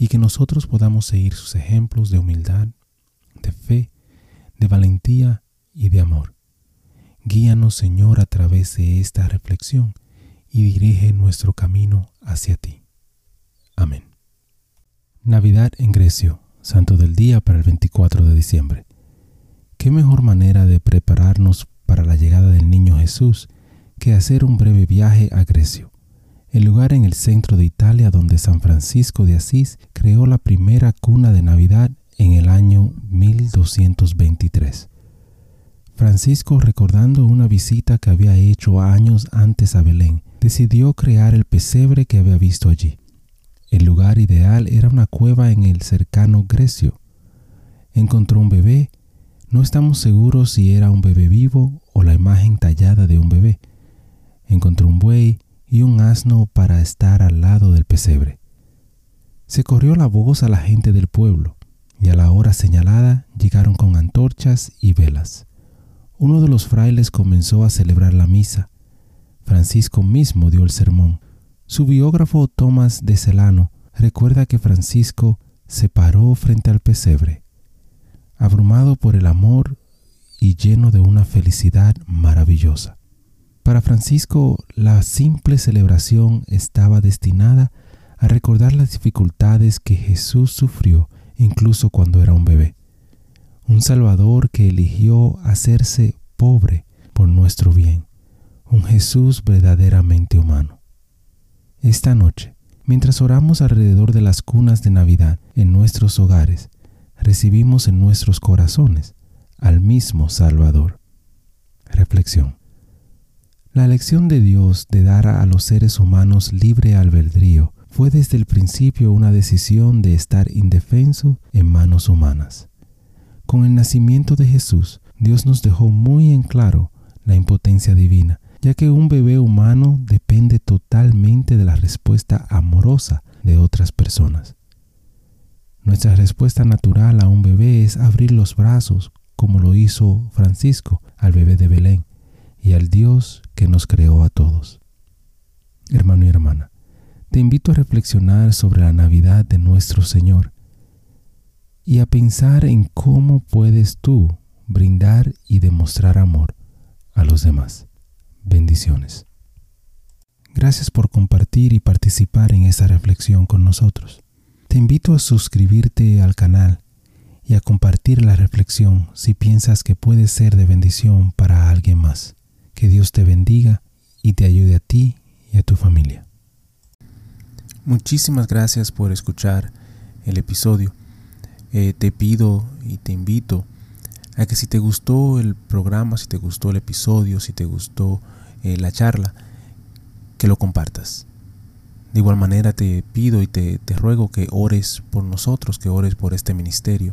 y que nosotros podamos seguir sus ejemplos de humildad, de fe, de valentía y de amor. Guíanos, Señor, a través de esta reflexión y dirige nuestro camino hacia ti. Amén. Navidad en Grecio, Santo del Día para el 24 de diciembre. ¿Qué mejor manera de prepararnos para la llegada del niño Jesús que hacer un breve viaje a Grecio, el lugar en el centro de Italia donde San Francisco de Asís creó la primera cuna de Navidad en el año 1223. Francisco, recordando una visita que había hecho años antes a Belén, decidió crear el pesebre que había visto allí. El lugar ideal era una cueva en el cercano Grecio. Encontró un bebé, no estamos seguros si era un bebé vivo o la imagen tallada de un bebé, encontró un buey y un asno para estar al lado del pesebre. Se corrió la voz a la gente del pueblo, y a la hora señalada llegaron con antorchas y velas. Uno de los frailes comenzó a celebrar la misa. Francisco mismo dio el sermón. Su biógrafo Tomás de Celano recuerda que Francisco se paró frente al pesebre, abrumado por el amor y lleno de una felicidad maravillosa. Para Francisco, la simple celebración estaba destinada a recordar las dificultades que Jesús sufrió incluso cuando era un bebé. Un Salvador que eligió hacerse pobre por nuestro bien. Un Jesús verdaderamente humano. Esta noche, mientras oramos alrededor de las cunas de Navidad en nuestros hogares, recibimos en nuestros corazones al mismo Salvador. Reflexión. La elección de Dios de dar a los seres humanos libre albedrío fue desde el principio una decisión de estar indefenso en manos humanas. Con el nacimiento de Jesús, Dios nos dejó muy en claro la impotencia divina, ya que un bebé humano depende totalmente de la respuesta amorosa de otras personas. Nuestra respuesta natural a un bebé es abrir los brazos, como lo hizo Francisco al bebé de Belén, y al Dios que nos creó a todos. Hermano y hermana, te invito a reflexionar sobre la Navidad de nuestro Señor y a pensar en cómo puedes tú brindar y demostrar amor a los demás. Bendiciones. Gracias por compartir y participar en esta reflexión con nosotros. Te invito a suscribirte al canal y a compartir la reflexión si piensas que puede ser de bendición para alguien más. Que Dios te bendiga y te ayude a ti y a tu familia. Muchísimas gracias por escuchar el episodio. Eh, te pido y te invito a que si te gustó el programa, si te gustó el episodio, si te gustó eh, la charla, que lo compartas. De igual manera te pido y te, te ruego que ores por nosotros, que ores por este ministerio